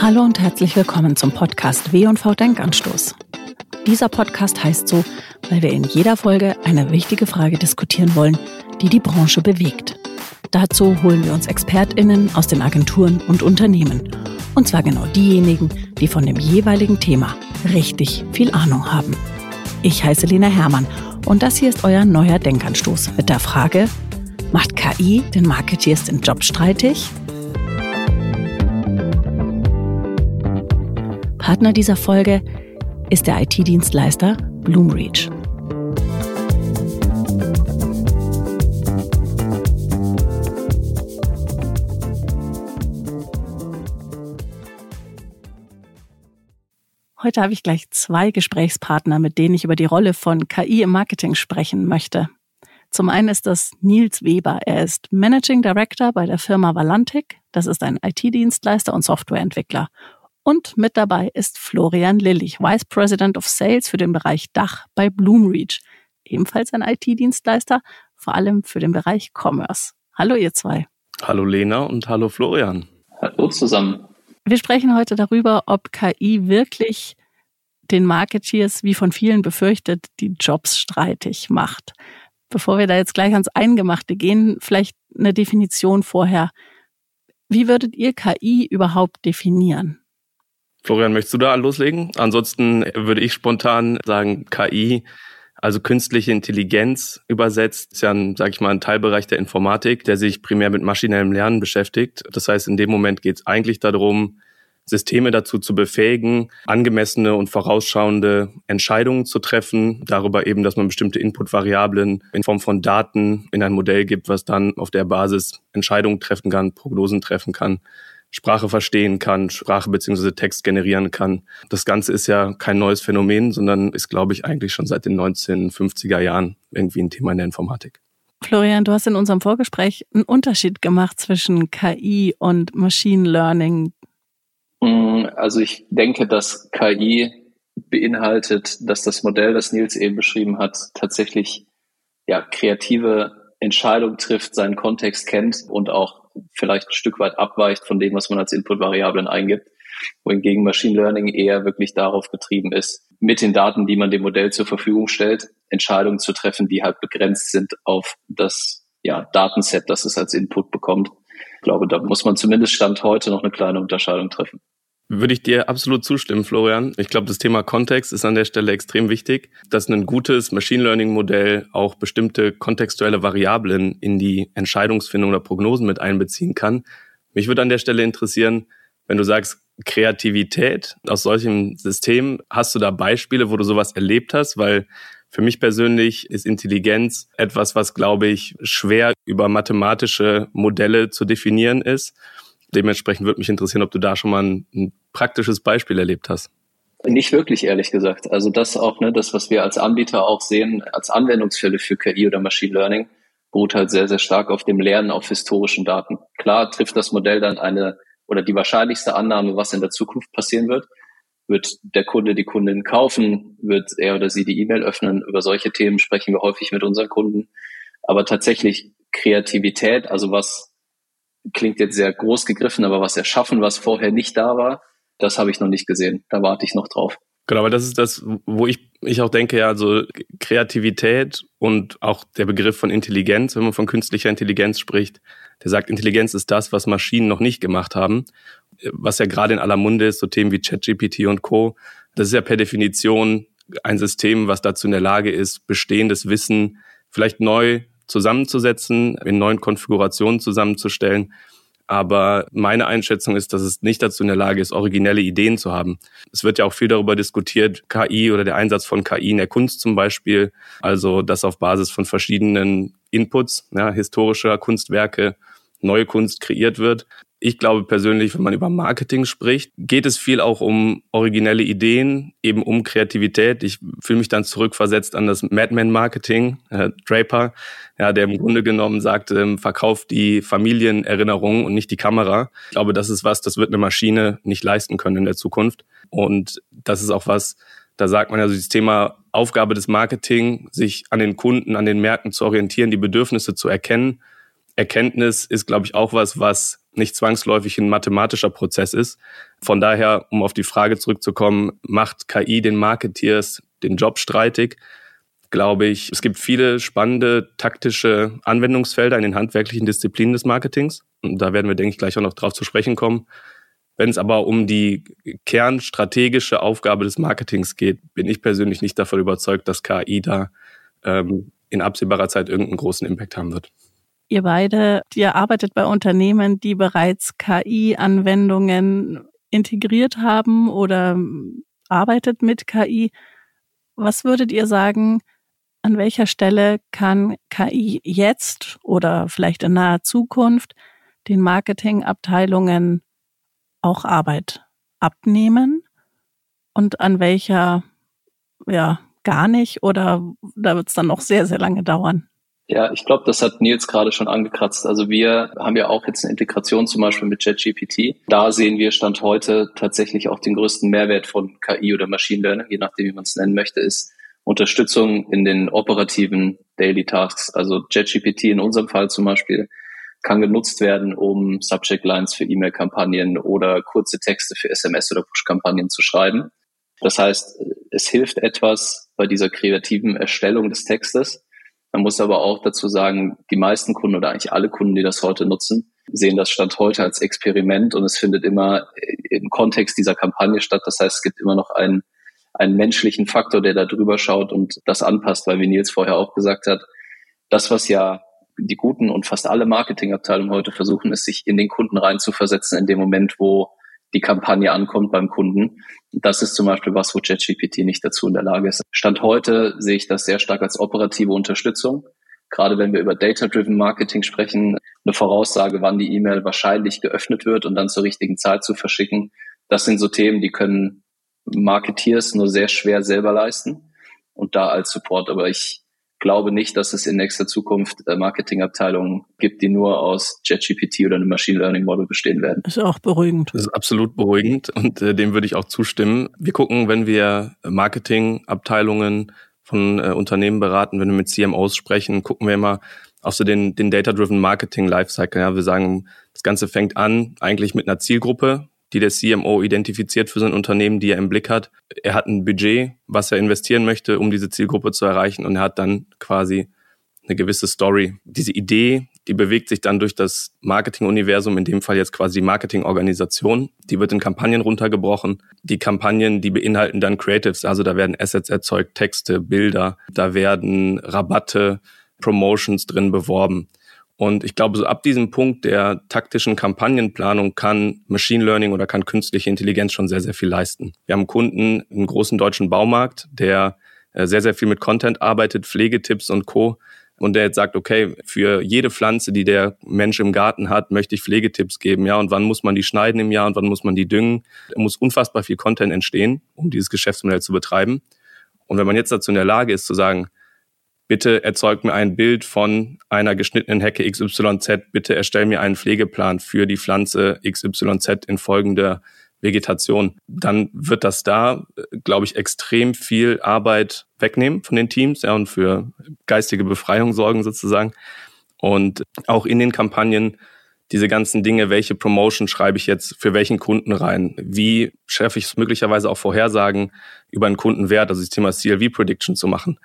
Hallo und herzlich willkommen zum Podcast W&V Denkanstoß. Dieser Podcast heißt so, weil wir in jeder Folge eine wichtige Frage diskutieren wollen, die die Branche bewegt. Dazu holen wir uns ExpertInnen aus den Agenturen und Unternehmen. Und zwar genau diejenigen, die von dem jeweiligen Thema richtig viel Ahnung haben. Ich heiße Lena Hermann und das hier ist euer neuer Denkanstoß mit der Frage, macht KI den Marketeers den Job streitig? Partner dieser Folge ist der IT-Dienstleister Bloomreach. Heute habe ich gleich zwei Gesprächspartner, mit denen ich über die Rolle von KI im Marketing sprechen möchte. Zum einen ist das Nils Weber. Er ist Managing Director bei der Firma Valantic. Das ist ein IT-Dienstleister und Softwareentwickler. Und mit dabei ist Florian Lillich, Vice President of Sales für den Bereich Dach bei Bloomreach. Ebenfalls ein IT-Dienstleister, vor allem für den Bereich Commerce. Hallo ihr zwei. Hallo Lena und hallo Florian. Hallo zusammen. Wir sprechen heute darüber, ob KI wirklich den Marketeers, wie von vielen befürchtet, die Jobs streitig macht. Bevor wir da jetzt gleich ans Eingemachte gehen, vielleicht eine Definition vorher. Wie würdet ihr KI überhaupt definieren? Florian, möchtest du da loslegen? Ansonsten würde ich spontan sagen, KI, also künstliche Intelligenz übersetzt, ist ja ein, sag ich mal, ein Teilbereich der Informatik, der sich primär mit maschinellem Lernen beschäftigt. Das heißt, in dem Moment geht es eigentlich darum, Systeme dazu zu befähigen, angemessene und vorausschauende Entscheidungen zu treffen, darüber eben, dass man bestimmte Inputvariablen in Form von Daten in ein Modell gibt, was dann auf der Basis Entscheidungen treffen kann, Prognosen treffen kann. Sprache verstehen kann, Sprache beziehungsweise Text generieren kann. Das Ganze ist ja kein neues Phänomen, sondern ist, glaube ich, eigentlich schon seit den 1950er Jahren irgendwie ein Thema in der Informatik. Florian, du hast in unserem Vorgespräch einen Unterschied gemacht zwischen KI und Machine Learning. Mm, also ich denke, dass KI beinhaltet, dass das Modell, das Nils eben beschrieben hat, tatsächlich ja kreative Entscheidungen trifft, seinen Kontext kennt und auch vielleicht ein Stück weit abweicht von dem, was man als Inputvariablen eingibt, wohingegen Machine Learning eher wirklich darauf getrieben ist, mit den Daten, die man dem Modell zur Verfügung stellt, Entscheidungen zu treffen, die halt begrenzt sind auf das ja, Datenset, das es als Input bekommt. Ich glaube, da muss man zumindest Stand heute noch eine kleine Unterscheidung treffen. Würde ich dir absolut zustimmen, Florian. Ich glaube, das Thema Kontext ist an der Stelle extrem wichtig, dass ein gutes Machine Learning Modell auch bestimmte kontextuelle Variablen in die Entscheidungsfindung oder Prognosen mit einbeziehen kann. Mich würde an der Stelle interessieren, wenn du sagst, Kreativität aus solchem System, hast du da Beispiele, wo du sowas erlebt hast? Weil für mich persönlich ist Intelligenz etwas, was, glaube ich, schwer über mathematische Modelle zu definieren ist. Dementsprechend würde mich interessieren, ob du da schon mal ein, ein praktisches Beispiel erlebt hast. Nicht wirklich, ehrlich gesagt. Also das auch, ne, das, was wir als Anbieter auch sehen, als Anwendungsfälle für KI oder Machine Learning, beruht halt sehr, sehr stark auf dem Lernen auf historischen Daten. Klar trifft das Modell dann eine oder die wahrscheinlichste Annahme, was in der Zukunft passieren wird. Wird der Kunde die Kundin kaufen? Wird er oder sie die E-Mail öffnen? Über solche Themen sprechen wir häufig mit unseren Kunden. Aber tatsächlich Kreativität, also was klingt jetzt sehr groß gegriffen, aber was erschaffen, was vorher nicht da war, das habe ich noch nicht gesehen. Da warte ich noch drauf. Genau, aber das ist das, wo ich, ich auch denke, ja, also Kreativität und auch der Begriff von Intelligenz, wenn man von künstlicher Intelligenz spricht, der sagt, Intelligenz ist das, was Maschinen noch nicht gemacht haben. Was ja gerade in aller Munde ist, so Themen wie ChatGPT und Co. Das ist ja per Definition ein System, was dazu in der Lage ist, bestehendes Wissen vielleicht neu zusammenzusetzen, in neuen Konfigurationen zusammenzustellen. Aber meine Einschätzung ist, dass es nicht dazu in der Lage ist, originelle Ideen zu haben. Es wird ja auch viel darüber diskutiert, KI oder der Einsatz von KI in der Kunst zum Beispiel. Also, dass auf Basis von verschiedenen Inputs, ja, historischer Kunstwerke, neue Kunst kreiert wird ich glaube persönlich, wenn man über Marketing spricht, geht es viel auch um originelle Ideen, eben um Kreativität. Ich fühle mich dann zurückversetzt an das Madman-Marketing, äh, Draper, ja, der im Grunde genommen sagt, ähm, verkauft die Familienerinnerung und nicht die Kamera. Ich glaube, das ist was, das wird eine Maschine nicht leisten können in der Zukunft. Und das ist auch was, da sagt man ja so dieses Thema Aufgabe des Marketing, sich an den Kunden, an den Märkten zu orientieren, die Bedürfnisse zu erkennen. Erkenntnis ist, glaube ich, auch was, was nicht zwangsläufig ein mathematischer Prozess ist. Von daher, um auf die Frage zurückzukommen, macht KI den Marketeers den Job streitig? Glaube ich, es gibt viele spannende taktische Anwendungsfelder in den handwerklichen Disziplinen des Marketings. Und da werden wir, denke ich, gleich auch noch drauf zu sprechen kommen. Wenn es aber um die kernstrategische Aufgabe des Marketings geht, bin ich persönlich nicht davon überzeugt, dass KI da ähm, in absehbarer Zeit irgendeinen großen Impact haben wird. Ihr beide, ihr arbeitet bei Unternehmen, die bereits KI-Anwendungen integriert haben oder arbeitet mit KI. Was würdet ihr sagen, an welcher Stelle kann KI jetzt oder vielleicht in naher Zukunft den Marketingabteilungen auch Arbeit abnehmen und an welcher ja gar nicht oder da wird es dann noch sehr, sehr lange dauern? Ja, ich glaube, das hat Nils gerade schon angekratzt. Also wir haben ja auch jetzt eine Integration zum Beispiel mit JetGPT. Da sehen wir Stand heute tatsächlich auch den größten Mehrwert von KI oder Machine Learning, je nachdem, wie man es nennen möchte, ist Unterstützung in den operativen Daily Tasks. Also JetGPT in unserem Fall zum Beispiel kann genutzt werden, um Subject Lines für E-Mail-Kampagnen oder kurze Texte für SMS oder Push-Kampagnen zu schreiben. Das heißt, es hilft etwas bei dieser kreativen Erstellung des Textes. Man muss aber auch dazu sagen, die meisten Kunden oder eigentlich alle Kunden, die das heute nutzen, sehen das Stand heute als Experiment und es findet immer im Kontext dieser Kampagne statt. Das heißt, es gibt immer noch einen, einen menschlichen Faktor, der da drüber schaut und das anpasst, weil wie Nils vorher auch gesagt hat, das, was ja die guten und fast alle Marketingabteilungen heute versuchen, ist sich in den Kunden reinzuversetzen in dem Moment, wo die Kampagne ankommt beim Kunden. Das ist zum Beispiel was, wo ChatGPT nicht dazu in der Lage ist. Stand heute sehe ich das sehr stark als operative Unterstützung. Gerade wenn wir über Data-Driven Marketing sprechen, eine Voraussage, wann die E-Mail wahrscheinlich geöffnet wird und dann zur richtigen Zeit zu verschicken. Das sind so Themen, die können Marketeers nur sehr schwer selber leisten und da als Support. Aber ich glaube nicht, dass es in nächster Zukunft äh, Marketingabteilungen gibt, die nur aus JetGPT oder einem Machine Learning Model bestehen werden. Das ist auch beruhigend. Das ist absolut beruhigend und äh, dem würde ich auch zustimmen. Wir gucken, wenn wir Marketingabteilungen von äh, Unternehmen beraten, wenn wir mit CMOs sprechen, gucken wir immer auf so den, den Data-Driven Marketing Lifecycle. Ja, wir sagen, das Ganze fängt an eigentlich mit einer Zielgruppe, die der CMO identifiziert für sein Unternehmen, die er im Blick hat. Er hat ein Budget, was er investieren möchte, um diese Zielgruppe zu erreichen und er hat dann quasi eine gewisse Story. Diese Idee, die bewegt sich dann durch das Marketing-Universum, in dem Fall jetzt quasi die Marketing-Organisation. Die wird in Kampagnen runtergebrochen. Die Kampagnen, die beinhalten dann Creatives, also da werden Assets erzeugt, Texte, Bilder, da werden Rabatte, Promotions drin beworben. Und ich glaube, so ab diesem Punkt der taktischen Kampagnenplanung kann Machine Learning oder kann künstliche Intelligenz schon sehr, sehr viel leisten. Wir haben einen Kunden, einen großen deutschen Baumarkt, der äh, sehr, sehr viel mit Content arbeitet, Pflegetipps und Co. Und der jetzt sagt, okay, für jede Pflanze, die der Mensch im Garten hat, möchte ich Pflegetipps geben, ja. Und wann muss man die schneiden im Jahr und wann muss man die düngen? Da muss unfassbar viel Content entstehen, um dieses Geschäftsmodell zu betreiben. Und wenn man jetzt dazu in der Lage ist zu sagen, bitte erzeug mir ein Bild von einer geschnittenen Hecke XYZ, bitte erstell mir einen Pflegeplan für die Pflanze XYZ in folgender Vegetation, dann wird das da, glaube ich, extrem viel Arbeit wegnehmen von den Teams ja, und für geistige Befreiung sorgen sozusagen. Und auch in den Kampagnen diese ganzen Dinge, welche Promotion schreibe ich jetzt für welchen Kunden rein? Wie schaffe ich es möglicherweise auch Vorhersagen über einen Kundenwert, also das Thema CLV Prediction zu machen?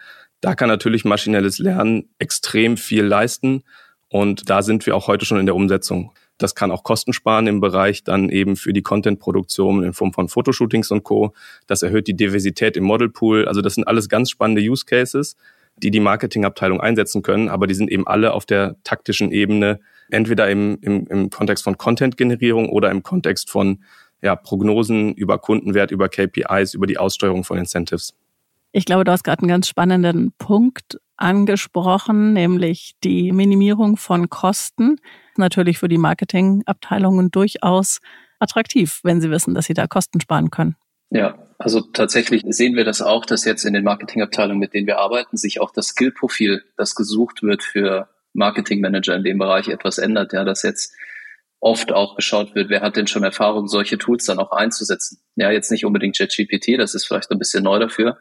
Da kann natürlich maschinelles Lernen extrem viel leisten und da sind wir auch heute schon in der Umsetzung. Das kann auch Kosten sparen im Bereich dann eben für die Content-Produktion in Form von Fotoshootings und Co. Das erhöht die Diversität im Modelpool. Also das sind alles ganz spannende Use Cases, die die Marketingabteilung einsetzen können, aber die sind eben alle auf der taktischen Ebene, entweder im, im, im Kontext von Content-Generierung oder im Kontext von ja, Prognosen über Kundenwert, über KPIs, über die Aussteuerung von Incentives. Ich glaube, du hast gerade einen ganz spannenden Punkt angesprochen, nämlich die Minimierung von Kosten. Natürlich für die Marketingabteilungen durchaus attraktiv, wenn sie wissen, dass sie da Kosten sparen können. Ja, also tatsächlich sehen wir das auch, dass jetzt in den Marketingabteilungen, mit denen wir arbeiten, sich auch das Skillprofil, das gesucht wird für Marketingmanager in dem Bereich etwas ändert. Ja, dass jetzt oft auch geschaut wird, wer hat denn schon Erfahrung, solche Tools dann auch einzusetzen. Ja, jetzt nicht unbedingt ChatGPT, das ist vielleicht ein bisschen neu dafür,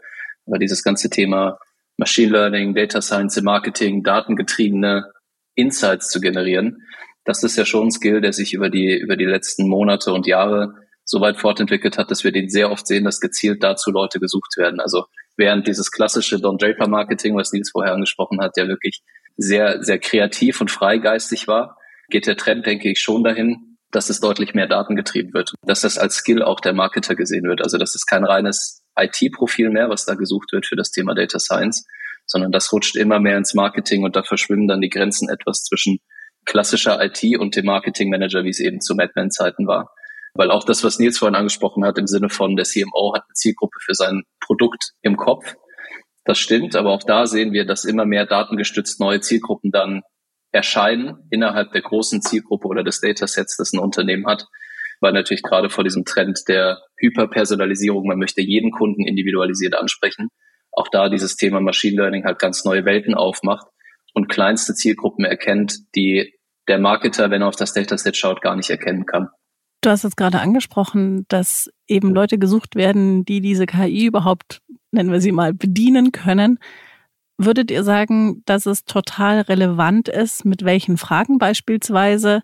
aber dieses ganze Thema Machine Learning, Data Science im Marketing, datengetriebene Insights zu generieren, das ist ja schon ein Skill, der sich über die, über die letzten Monate und Jahre so weit fortentwickelt hat, dass wir den sehr oft sehen, dass gezielt dazu Leute gesucht werden. Also während dieses klassische Don Draper Marketing, was Nils vorher angesprochen hat, ja wirklich sehr, sehr kreativ und freigeistig war, geht der Trend, denke ich, schon dahin, dass es deutlich mehr Daten getrieben wird, dass das als Skill auch der Marketer gesehen wird. Also das ist kein reines IT-Profil mehr, was da gesucht wird für das Thema Data Science, sondern das rutscht immer mehr ins Marketing und da verschwimmen dann die Grenzen etwas zwischen klassischer IT und dem Marketing Manager, wie es eben zu Madman-Zeiten war. Weil auch das, was Nils vorhin angesprochen hat, im Sinne von der CMO hat eine Zielgruppe für sein Produkt im Kopf. Das stimmt, aber auch da sehen wir, dass immer mehr datengestützt neue Zielgruppen dann erscheinen innerhalb der großen Zielgruppe oder des Datasets, das ein Unternehmen hat. Weil natürlich gerade vor diesem Trend der Hyperpersonalisierung, man möchte jeden Kunden individualisiert ansprechen, auch da dieses Thema Machine Learning halt ganz neue Welten aufmacht und kleinste Zielgruppen erkennt, die der Marketer, wenn er auf das Dataset schaut, gar nicht erkennen kann. Du hast jetzt gerade angesprochen, dass eben Leute gesucht werden, die diese KI überhaupt, nennen wir sie mal, bedienen können. Würdet ihr sagen, dass es total relevant ist, mit welchen Fragen beispielsweise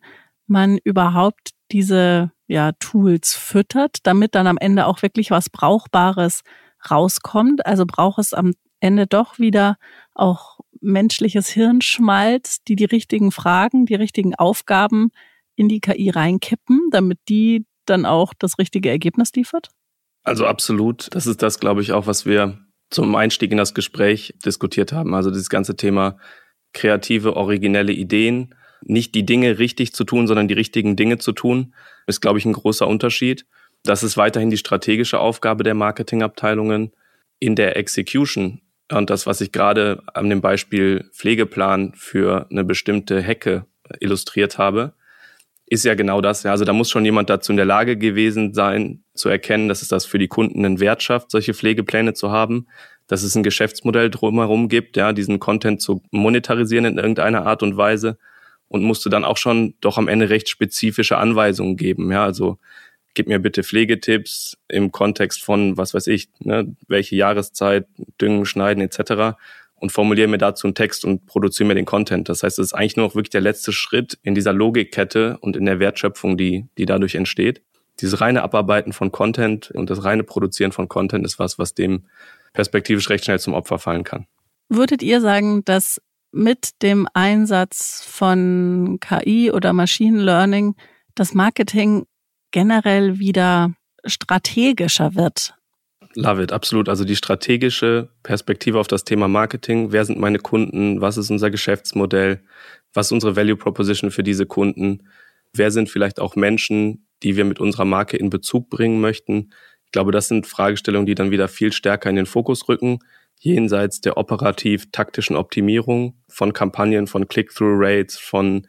man überhaupt diese ja, Tools füttert, damit dann am Ende auch wirklich was Brauchbares rauskommt? Also braucht es am Ende doch wieder auch menschliches Hirnschmalz, die die richtigen Fragen, die richtigen Aufgaben in die KI reinkippen, damit die dann auch das richtige Ergebnis liefert? Also absolut. Das ist das, glaube ich, auch, was wir zum Einstieg in das Gespräch diskutiert haben. Also dieses ganze Thema kreative, originelle Ideen, nicht die Dinge richtig zu tun, sondern die richtigen Dinge zu tun, ist, glaube ich, ein großer Unterschied. Das ist weiterhin die strategische Aufgabe der Marketingabteilungen in der Execution. Und das, was ich gerade an dem Beispiel Pflegeplan für eine bestimmte Hecke illustriert habe, ist ja genau das. Also da muss schon jemand dazu in der Lage gewesen sein, zu erkennen, dass es das für die Kunden einen Wert schafft, solche Pflegepläne zu haben, dass es ein Geschäftsmodell drumherum gibt, ja, diesen Content zu monetarisieren in irgendeiner Art und Weise und musste dann auch schon doch am Ende recht spezifische Anweisungen geben. Ja, also gib mir bitte Pflegetipps im Kontext von, was weiß ich, ne, welche Jahreszeit, Düngen, Schneiden etc und formuliere mir dazu einen Text und produziere mir den Content. Das heißt, es ist eigentlich nur noch wirklich der letzte Schritt in dieser Logikkette und in der Wertschöpfung, die, die dadurch entsteht. Dieses reine Abarbeiten von Content und das reine Produzieren von Content ist was, was dem perspektivisch recht schnell zum Opfer fallen kann. Würdet ihr sagen, dass mit dem Einsatz von KI oder Machine Learning das Marketing generell wieder strategischer wird? Love it, absolut. Also die strategische Perspektive auf das Thema Marketing. Wer sind meine Kunden? Was ist unser Geschäftsmodell? Was ist unsere Value Proposition für diese Kunden? Wer sind vielleicht auch Menschen, die wir mit unserer Marke in Bezug bringen möchten? Ich glaube, das sind Fragestellungen, die dann wieder viel stärker in den Fokus rücken, jenseits der operativ-taktischen Optimierung von Kampagnen, von Click-Through-Rates, von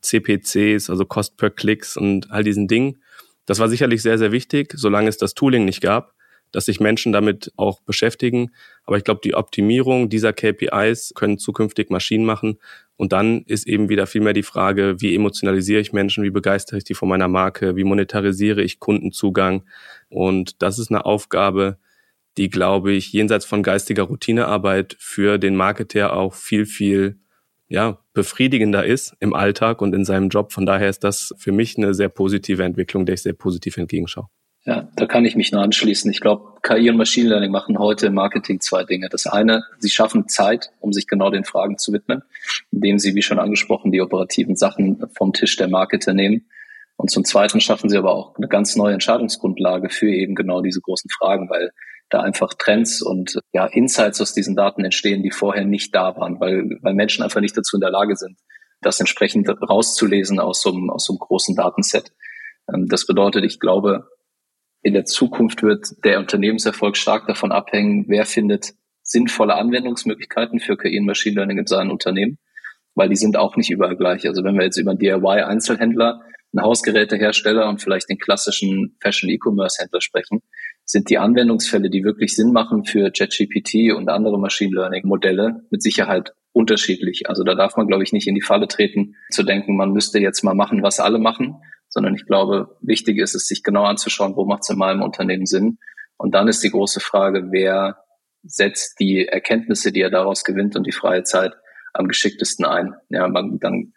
CPCs, also Cost per Clicks und all diesen Dingen. Das war sicherlich sehr, sehr wichtig, solange es das Tooling nicht gab dass sich Menschen damit auch beschäftigen. Aber ich glaube, die Optimierung dieser KPIs können zukünftig Maschinen machen. Und dann ist eben wieder viel mehr die Frage, wie emotionalisiere ich Menschen, wie begeistere ich die von meiner Marke, wie monetarisiere ich Kundenzugang. Und das ist eine Aufgabe, die, glaube ich, jenseits von geistiger Routinearbeit für den Marketer auch viel, viel ja, befriedigender ist im Alltag und in seinem Job. Von daher ist das für mich eine sehr positive Entwicklung, der ich sehr positiv entgegenschaue. Ja, da kann ich mich nur anschließen. Ich glaube, KI und Machine Learning machen heute im Marketing zwei Dinge. Das eine, sie schaffen Zeit, um sich genau den Fragen zu widmen, indem sie, wie schon angesprochen, die operativen Sachen vom Tisch der Marketer nehmen. Und zum Zweiten schaffen sie aber auch eine ganz neue Entscheidungsgrundlage für eben genau diese großen Fragen, weil da einfach Trends und ja, Insights aus diesen Daten entstehen, die vorher nicht da waren, weil, weil Menschen einfach nicht dazu in der Lage sind, das entsprechend rauszulesen aus so einem, aus so einem großen Datenset. Ähm, das bedeutet, ich glaube, in der Zukunft wird der Unternehmenserfolg stark davon abhängen, wer findet sinnvolle Anwendungsmöglichkeiten für KI und Machine Learning in seinem Unternehmen, weil die sind auch nicht überall gleich. Also wenn wir jetzt über DIY-Einzelhändler, einen Hausgerätehersteller und vielleicht den klassischen Fashion-E-Commerce-Händler sprechen, sind die Anwendungsfälle, die wirklich Sinn machen für ChatGPT und andere Machine Learning-Modelle, mit Sicherheit unterschiedlich. Also da darf man, glaube ich, nicht in die Falle treten, zu denken, man müsste jetzt mal machen, was alle machen, sondern ich glaube, wichtig ist es, sich genau anzuschauen, wo macht es in meinem Unternehmen Sinn. Und dann ist die große Frage, wer setzt die Erkenntnisse, die er daraus gewinnt und die freie Zeit am geschicktesten ein. Ja, man, dann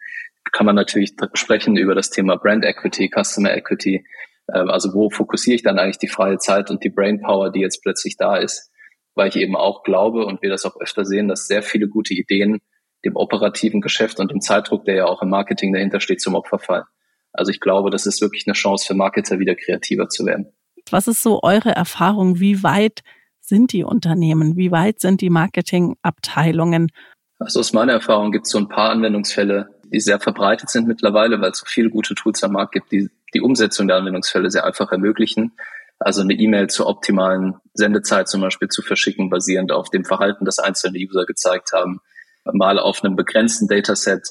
kann man natürlich sprechen über das Thema Brand Equity, Customer Equity. Ähm, also wo fokussiere ich dann eigentlich die freie Zeit und die Brainpower, die jetzt plötzlich da ist? Weil ich eben auch glaube und wir das auch öfter sehen, dass sehr viele gute Ideen dem operativen Geschäft und dem Zeitdruck, der ja auch im Marketing dahinter steht, zum Opfer fallen. Also ich glaube, das ist wirklich eine Chance für Marketer, wieder kreativer zu werden. Was ist so eure Erfahrung? Wie weit sind die Unternehmen? Wie weit sind die Marketingabteilungen? Also aus meiner Erfahrung gibt es so ein paar Anwendungsfälle, die sehr verbreitet sind mittlerweile, weil es so viele gute Tools am Markt gibt, die die Umsetzung der Anwendungsfälle sehr einfach ermöglichen. Also eine E-Mail zur optimalen Sendezeit zum Beispiel zu verschicken, basierend auf dem Verhalten, das einzelne User gezeigt haben, mal auf einem begrenzten Dataset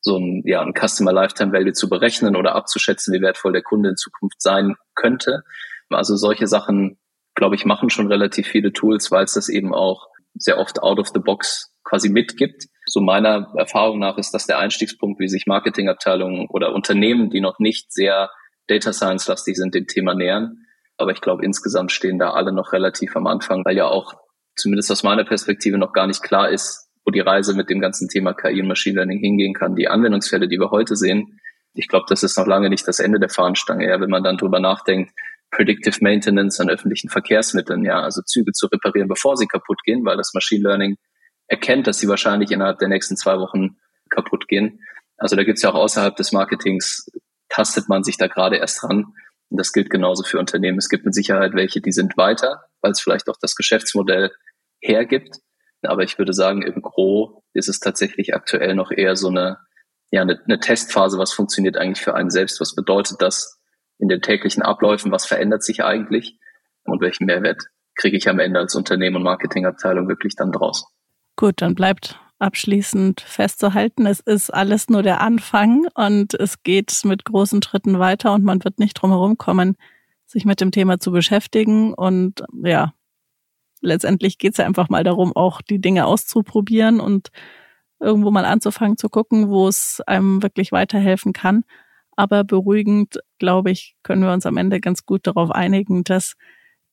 so ein, ja, ein Customer Lifetime Value zu berechnen oder abzuschätzen, wie wertvoll der Kunde in Zukunft sein könnte. Also solche Sachen, glaube ich, machen schon relativ viele Tools, weil es das eben auch sehr oft out of the box quasi mitgibt. So meiner Erfahrung nach ist das der Einstiegspunkt, wie sich Marketingabteilungen oder Unternehmen, die noch nicht sehr Data Science lastig sind, dem Thema nähern. Aber ich glaube, insgesamt stehen da alle noch relativ am Anfang, weil ja auch zumindest aus meiner Perspektive noch gar nicht klar ist, wo die Reise mit dem ganzen Thema KI und Machine Learning hingehen kann. Die Anwendungsfälle, die wir heute sehen, ich glaube, das ist noch lange nicht das Ende der Fahnenstange. Ja, wenn man dann drüber nachdenkt, Predictive Maintenance an öffentlichen Verkehrsmitteln, ja, also Züge zu reparieren, bevor sie kaputt gehen, weil das Machine Learning erkennt, dass sie wahrscheinlich innerhalb der nächsten zwei Wochen kaputt gehen. Also da gibt's ja auch außerhalb des Marketings, tastet man sich da gerade erst ran. Und das gilt genauso für Unternehmen. Es gibt mit Sicherheit welche, die sind weiter, weil es vielleicht auch das Geschäftsmodell hergibt. Aber ich würde sagen, im Gro ist es tatsächlich aktuell noch eher so eine, ja, eine, eine Testphase. Was funktioniert eigentlich für einen selbst? Was bedeutet das in den täglichen Abläufen? Was verändert sich eigentlich? Und welchen Mehrwert kriege ich am Ende als Unternehmen und Marketingabteilung wirklich dann draus? Gut, dann bleibt abschließend festzuhalten, es ist alles nur der Anfang und es geht mit großen Schritten weiter und man wird nicht drum herum kommen, sich mit dem Thema zu beschäftigen. Und ja, letztendlich geht es ja einfach mal darum, auch die Dinge auszuprobieren und irgendwo mal anzufangen zu gucken, wo es einem wirklich weiterhelfen kann. Aber beruhigend, glaube ich, können wir uns am Ende ganz gut darauf einigen, dass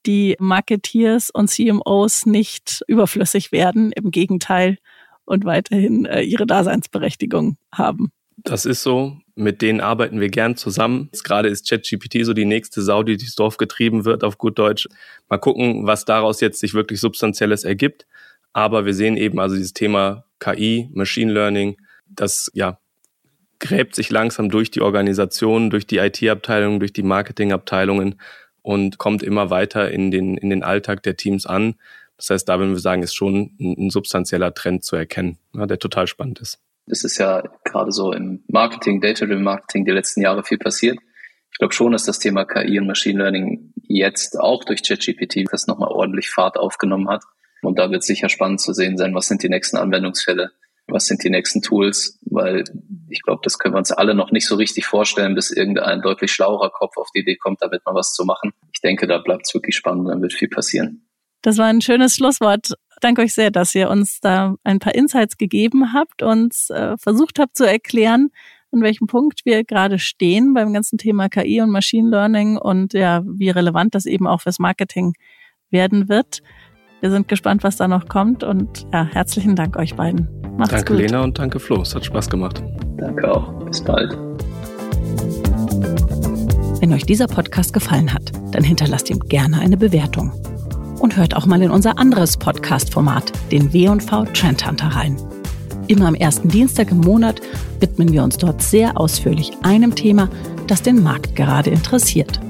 die Marketeers und CMOs nicht überflüssig werden, im Gegenteil und weiterhin äh, ihre Daseinsberechtigung haben. Das ist so. Mit denen arbeiten wir gern zusammen. Jetzt gerade ist ChatGPT so die nächste Sau, die durchs Dorf getrieben wird, auf gut Deutsch. Mal gucken, was daraus jetzt sich wirklich Substanzielles ergibt. Aber wir sehen eben also dieses Thema KI, Machine Learning, das ja gräbt sich langsam durch die Organisation, durch die IT-Abteilungen, durch die Marketing-Abteilungen und kommt immer weiter in den, in den Alltag der Teams an. Das heißt, da würden wir sagen, ist schon ein, ein substanzieller Trend zu erkennen, ja, der total spannend ist. Es ist ja gerade so im Marketing, Data-Driven Marketing die letzten Jahre viel passiert. Ich glaube schon, dass das Thema KI und Machine Learning jetzt auch durch ChatGPT das nochmal ordentlich Fahrt aufgenommen hat. Und da wird sicher spannend zu sehen sein, was sind die nächsten Anwendungsfälle, was sind die nächsten Tools, weil ich glaube, das können wir uns alle noch nicht so richtig vorstellen, bis irgendein deutlich schlauerer Kopf auf die Idee kommt, damit mal was zu machen. Ich denke, da bleibt es wirklich spannend, dann wird viel passieren. Das war ein schönes Schlusswort. Danke euch sehr, dass ihr uns da ein paar Insights gegeben habt, uns äh, versucht habt zu erklären, an welchem Punkt wir gerade stehen beim ganzen Thema KI und Machine Learning und ja, wie relevant das eben auch fürs Marketing werden wird. Wir sind gespannt, was da noch kommt und ja, herzlichen Dank euch beiden. Macht's danke gut. Lena und danke Flo. Es hat Spaß gemacht. Danke auch. Bis bald. Wenn euch dieser Podcast gefallen hat, dann hinterlasst ihm gerne eine Bewertung. Hört auch mal in unser anderes Podcast-Format, den W&V Trend Hunter rein. Immer am ersten Dienstag im Monat widmen wir uns dort sehr ausführlich einem Thema, das den Markt gerade interessiert.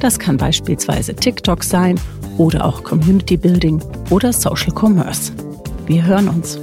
Das kann beispielsweise TikTok sein oder auch Community Building oder Social Commerce. Wir hören uns.